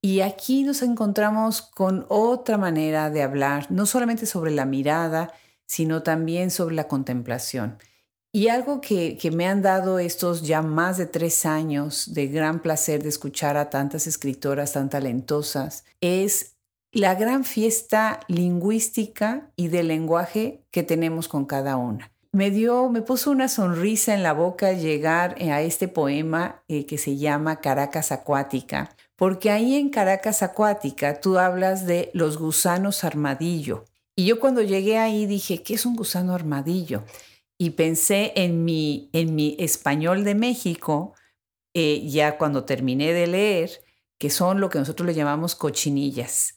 Y aquí nos encontramos con otra manera de hablar, no solamente sobre la mirada, sino también sobre la contemplación. Y algo que, me han dado estos ya más de tres años de gran placer de escuchar a tantas escritoras tan talentosas es la gran fiesta lingüística y de lenguaje que tenemos con cada una. Me dio, me puso una sonrisa en la boca llegar a este poema eh, que se llama Caracas Acuática, porque ahí en Caracas Acuática tú hablas de los gusanos armadillo. Y yo cuando llegué ahí dije, ¿qué es un gusano armadillo? y pensé en mi, en mi español de México, eh, ya cuando terminé de leer, que son lo que nosotros le llamamos cochinillas.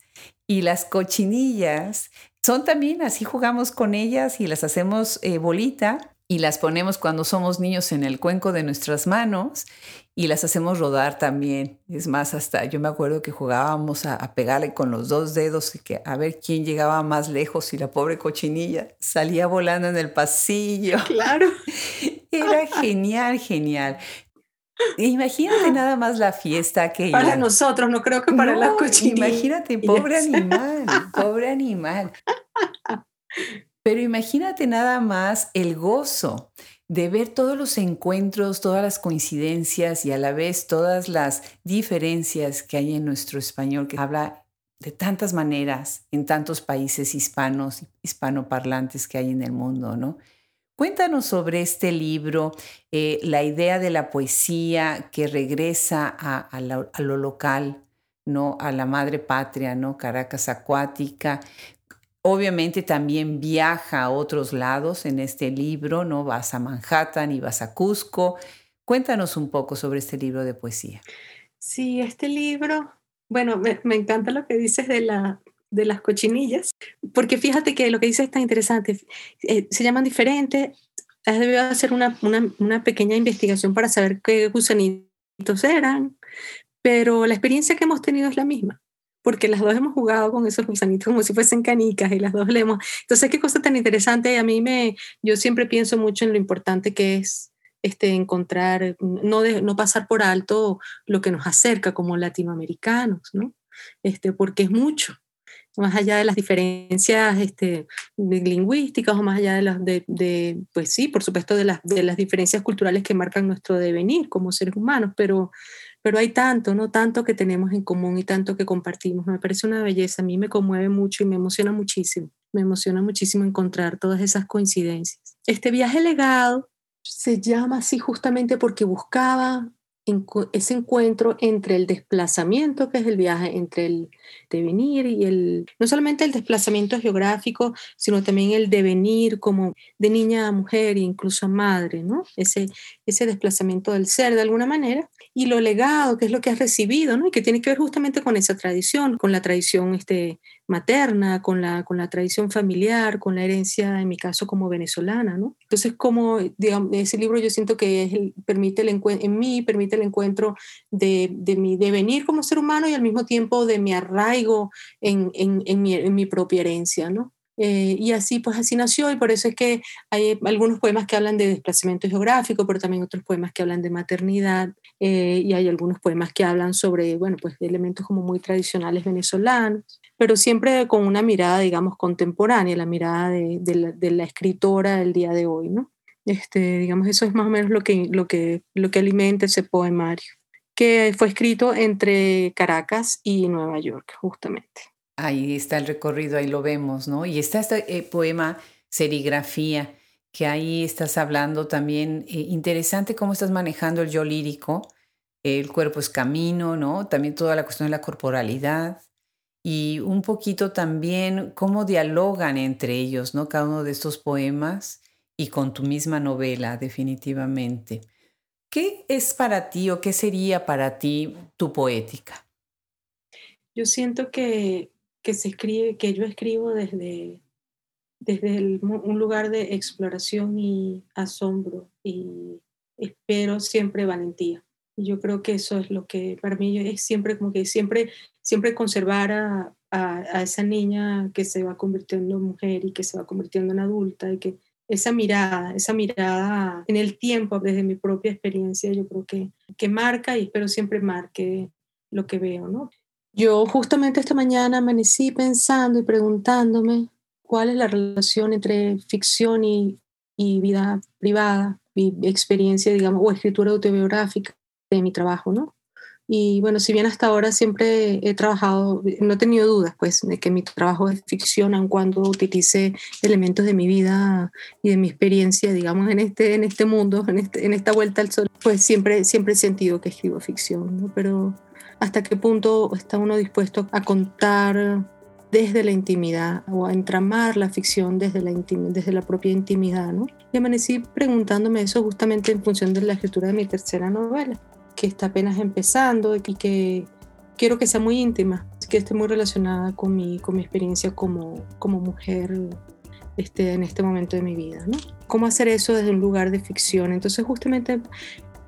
Y las cochinillas son también, así jugamos con ellas y las hacemos eh, bolita y las ponemos cuando somos niños en el cuenco de nuestras manos y las hacemos rodar también. Es más, hasta yo me acuerdo que jugábamos a, pegarle con los dos dedos y que a ver quién llegaba más lejos y la pobre cochinilla salía volando en el pasillo. (laughs) Claro. (laughs) Era genial, genial. Imagínate (laughs) nada más la fiesta que Para nosotros, no creo que para las cochinillas. Imagínate, pobre animal, pobre animal. Pero imagínate nada más el gozo de ver todos los encuentros, todas las coincidencias y a la vez todas las diferencias que hay en nuestro español, que habla de tantas maneras en tantos países hispanos, hispanoparlantes que hay en el mundo, ¿no? Cuéntanos sobre este libro, eh, la idea de la poesía que regresa a, lo, local, ¿no? a la madre patria, ¿no? Caracas acuática. Obviamente también viaja a otros lados en este libro, ¿no? Vas a Manhattan y vas a Cusco. Cuéntanos un poco sobre este libro de poesía. Sí, este libro, bueno, me, encanta lo que dices de, la, de las cochinillas, porque fíjate que lo que dices está interesante. Eh, se llaman diferentes. Has debido hacer una, una, una pequeña investigación para saber qué gusanitos eran, pero la experiencia que hemos tenido es la misma porque las dos hemos jugado con esos gusanitos como si fuesen canicas y las dos le hemos... Entonces, qué cosa tan interesante. A mí me, yo siempre pienso mucho en lo importante que es este, encontrar, no, de, no pasar por alto lo que nos acerca como latinoamericanos, ¿no? Este, porque es mucho, más allá de las diferencias este, lingüísticas o más allá de las, de, de, pues sí, por supuesto, de las, de las diferencias culturales que marcan nuestro devenir como seres humanos, pero, pero hay tanto, ¿no? Tanto que tenemos en común y tanto que compartimos. Me parece una belleza, a mí me conmueve mucho y me emociona muchísimo. Me emociona muchísimo encontrar todas esas coincidencias. Este viaje legado se llama así justamente porque buscaba ese encuentro entre el desplazamiento, que es el viaje, entre el devenir y el, no solamente el desplazamiento geográfico, sino también el devenir como de niña a mujer e incluso a madre, ¿no? Ese, ese desplazamiento del ser de alguna manera y lo legado, que es lo que has recibido, ¿no? Y que tiene que ver justamente con esa tradición, con la tradición este, materna, con la, con la tradición familiar, con la herencia, en mi caso, como venezolana, ¿no? Entonces, como, digamos, ese libro yo siento que es el, permite el en mí, permite el encuentro de, de mi devenir como ser humano y al mismo tiempo de mi arraigo en, en, mi, en mi propia herencia, ¿no? Eh, y así, pues así nació y por eso es que hay algunos poemas que hablan de desplazamiento geográfico, pero también otros poemas que hablan de maternidad eh, y hay algunos poemas que hablan sobre, bueno, pues elementos como muy tradicionales venezolanos, pero siempre con una mirada, digamos, contemporánea, la mirada de, la, escritora del día de hoy, ¿no? Este, digamos, eso es más o menos lo que, lo que, lo que alimenta ese poemario, que fue escrito entre Caracas y Nueva York, justamente. Ahí está el recorrido, ahí lo vemos, ¿no? Y está este eh, poema Serigrafía, que ahí estás hablando también, eh, interesante cómo estás manejando el yo lírico, el cuerpo es camino, ¿no? También toda la cuestión de la corporalidad y un poquito también cómo dialogan entre ellos, ¿no? Cada uno de estos poemas y con tu misma novela, definitivamente. ¿Qué es para ti o qué sería para ti tu poética? Yo siento que que se escribe, que yo escribo desde, desde un lugar de exploración y asombro y espero siempre valentía. Y yo creo que eso es lo que para mí es siempre como que siempre, siempre conservar a, a, esa niña que se va convirtiendo en mujer y que se va convirtiendo en adulta y que esa mirada, esa mirada en el tiempo desde mi propia experiencia, yo creo que, que marca y espero siempre marque lo que veo, ¿no? Yo justamente esta mañana amanecí pensando y preguntándome cuál es la relación entre ficción y, vida privada, mi experiencia, digamos, o escritura autobiográfica de mi trabajo, ¿no? Y bueno, si bien hasta ahora siempre he trabajado, no he tenido dudas, pues, de que mi trabajo es ficción, aun cuando utilice elementos de mi vida y de mi experiencia, digamos, en este, en este mundo, en, este, en esta vuelta al sol, pues siempre, siempre he sentido que escribo ficción, ¿no? Pero hasta qué punto está uno dispuesto a contar desde la intimidad o a entramar la ficción desde la, desde la propia intimidad, ¿no? Y amanecí preguntándome eso justamente en función de la escritura de mi tercera novela, que está apenas empezando y que quiero que sea muy íntima, que esté muy relacionada con mi, con mi experiencia como, como mujer este, en este momento de mi vida. ¿no? ¿Cómo hacer eso desde un lugar de ficción? Entonces justamente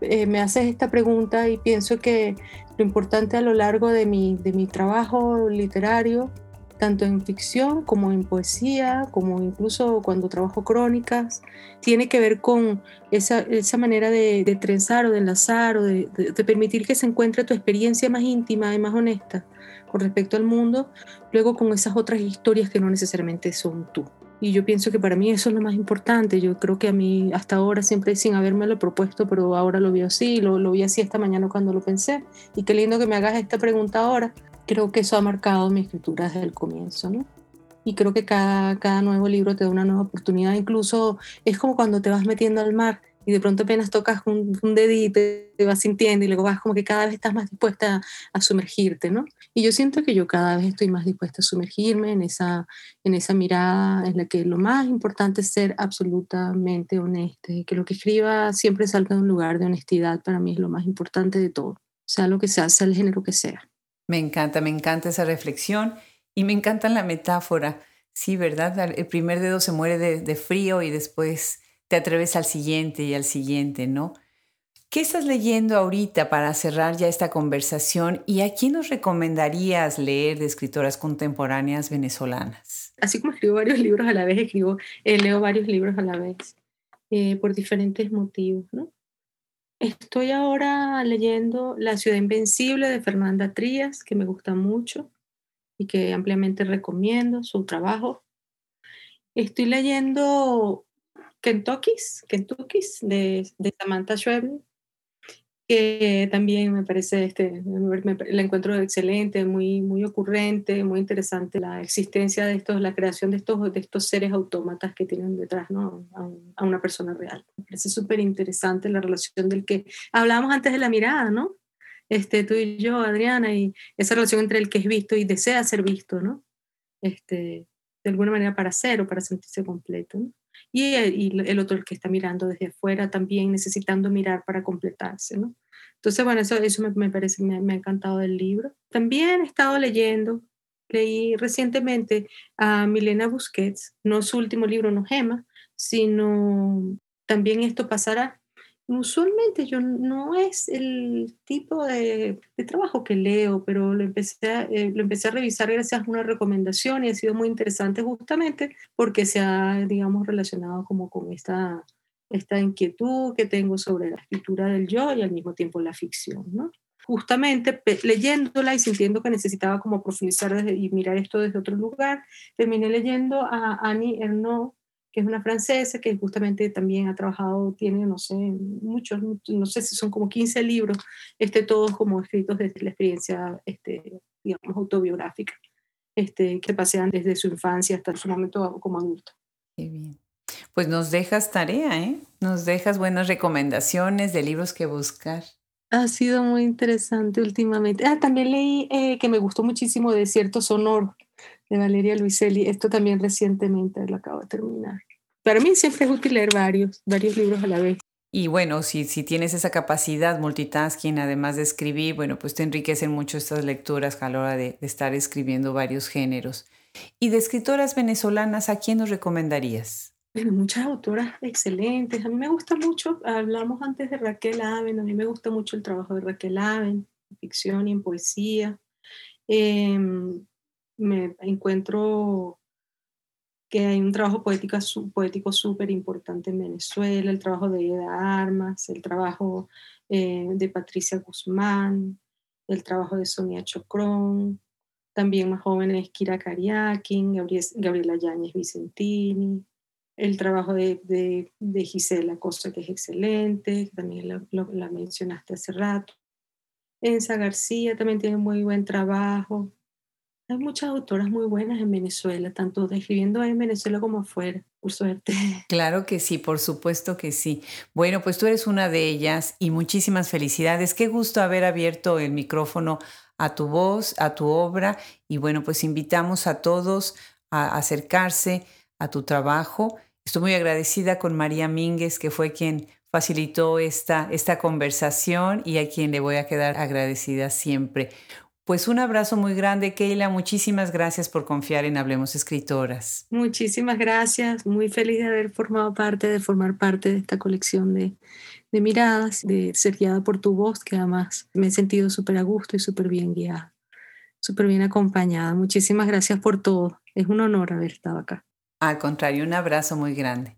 eh, me haces esta pregunta y pienso que lo importante a lo largo de mi, de mi trabajo literario tanto en ficción como en poesía, como incluso cuando trabajo crónicas, tiene que ver con esa, esa manera de, trenzar o de enlazar o de, de, permitir que se encuentre tu experiencia más íntima y más honesta con respecto al mundo, luego con esas otras historias que no necesariamente son tú. Y yo pienso que para mí eso es lo más importante. Yo creo que a mí hasta ahora, siempre sin haberme lo propuesto, pero ahora lo vi así, lo, lo vi así esta mañana cuando lo pensé. Y qué lindo que me hagas esta pregunta ahora, creo que eso ha marcado mi escritura desde el comienzo, ¿no? Y creo que cada, cada nuevo libro te da una nueva oportunidad, incluso es como cuando te vas metiendo al mar y de pronto apenas tocas un, un dedito, te vas sintiendo y luego vas como que cada vez estás más dispuesta a, sumergirte, ¿no? Y yo siento que yo cada vez estoy más dispuesta a sumergirme en esa, en esa mirada en la que lo más importante es ser absolutamente honesta y que lo que escriba siempre salga de un lugar de honestidad, para mí es lo más importante de todo, sea lo que sea, sea el género que sea. Me encanta, me encanta esa reflexión y me encanta la metáfora. Sí, ¿verdad? El primer dedo se muere de, frío y después te atreves al siguiente y al siguiente, ¿no? ¿Qué estás leyendo ahorita para cerrar ya esta conversación y a quién nos recomendarías leer de escritoras contemporáneas venezolanas? Así como escribo varios libros a la vez, escribo, eh, leo varios libros a la vez eh, por diferentes motivos, ¿no? Estoy ahora leyendo La ciudad invencible de Fernanda Trías, que me gusta mucho y que ampliamente recomiendo su trabajo. Estoy leyendo Kentucky's, Kentucky's de, de Samantha Schweblin, que también me parece, este, la encuentro excelente, muy, muy ocurrente, muy interesante la existencia de estos, la creación de estos, de estos seres autómatas que tienen detrás ¿no? a, una persona real. Me parece súper interesante la relación del que hablábamos antes de la mirada, ¿no? Este, tú y yo, Adriana, y esa relación entre el que es visto y desea ser visto, ¿no? Este, de alguna manera para ser o para sentirse completo. ¿no? Y, el otro el que está mirando desde afuera también necesitando mirar para completarse, ¿no? Entonces, bueno, eso, eso me, parece, me, me, ha encantado del libro. También he estado leyendo, leí recientemente a Milena Busquets, no su último libro, no Gema, sino también esto pasará, usualmente yo no es el tipo de, trabajo que leo, pero lo empecé, a, eh, lo empecé a revisar gracias a una recomendación y ha sido muy interesante justamente porque se ha, digamos, relacionado como con esta, esta inquietud que tengo sobre la escritura del yo y al mismo tiempo la ficción, ¿no? Justamente leyéndola y sintiendo que necesitaba como profundizar y mirar esto desde otro lugar, terminé leyendo a Annie Ernaux, que es una francesa que justamente también ha trabajado, tiene, no sé, muchos, no sé si son como 15 libros, este, todos como escritos desde la experiencia, este, digamos, autobiográfica, este, que pasean desde su infancia hasta su momento como adulto. Qué bien. Pues nos dejas tarea, ¿eh? Nos dejas buenas recomendaciones de libros que buscar. Ha sido muy interesante últimamente. Ah, también leí eh, que me gustó muchísimo Desierto Sonoro de Valeria Luiselli. Esto también recientemente lo acabo de terminar. Para mí siempre es útil leer varios, varios libros a la vez. Y bueno, si, si tienes esa capacidad multitasking, además de escribir, bueno, pues te enriquecen mucho estas lecturas a la hora de, de estar escribiendo varios géneros. ¿Y de escritoras venezolanas, a quién nos recomendarías? Bueno, muchas autoras excelentes. A mí me gusta mucho, hablamos antes de Raquel Aven, a mí me gusta mucho el trabajo de Raquel Aven, en ficción y en poesía. Eh, me encuentro que hay un trabajo poético, poético súper importante en Venezuela, el trabajo de Eda Armas, el trabajo eh, de Patricia Guzmán, el trabajo de Sonia Chocrón, también más jóvenes Kira Kariakin, Gabriela Yáñez Vicentini, el trabajo de, de, Gisela Costa, que es excelente, también la mencionaste hace rato. Ensa García también tiene muy buen trabajo. Hay muchas autoras muy buenas en Venezuela, tanto escribiendo en Venezuela como afuera, por suerte. (laughs) Claro que sí, por supuesto que sí. Bueno, pues tú eres una de ellas y muchísimas felicidades. Qué gusto haber abierto el micrófono a tu voz, a tu obra y bueno, pues invitamos a todos a acercarse a tu trabajo. Estoy muy agradecida con María Mínguez, que fue quien facilitó esta, esta conversación y a quien le voy a quedar agradecida siempre. Pues un abrazo muy grande, Keila. Muchísimas gracias por confiar en Hablemos Escritoras. Muchísimas gracias. Muy feliz de haber formado parte, de formar parte de esta colección de, de miradas, de ser guiada por tu voz, que además me he sentido súper a gusto y súper bien guiada, súper bien acompañada. Muchísimas gracias por todo. Es un honor haber estado acá. Al contrario, un abrazo muy grande.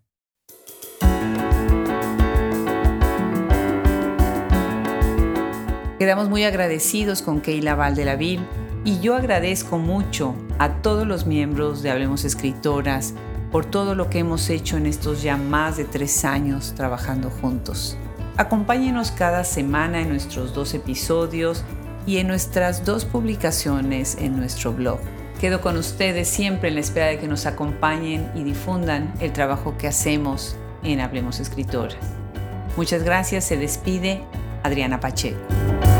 Quedamos muy agradecidos con Keila Valdelaville y yo agradezco mucho a todos los miembros de Hablemos Escritoras por todo lo que hemos hecho en estos ya más de tres años trabajando juntos. Acompáñenos cada semana en nuestros dos episodios y en nuestras dos publicaciones en nuestro blog. Quedo con ustedes siempre en la espera de que nos acompañen y difundan el trabajo que hacemos en Hablemos Escritoras. Muchas gracias, se despide Adriana Pacheco.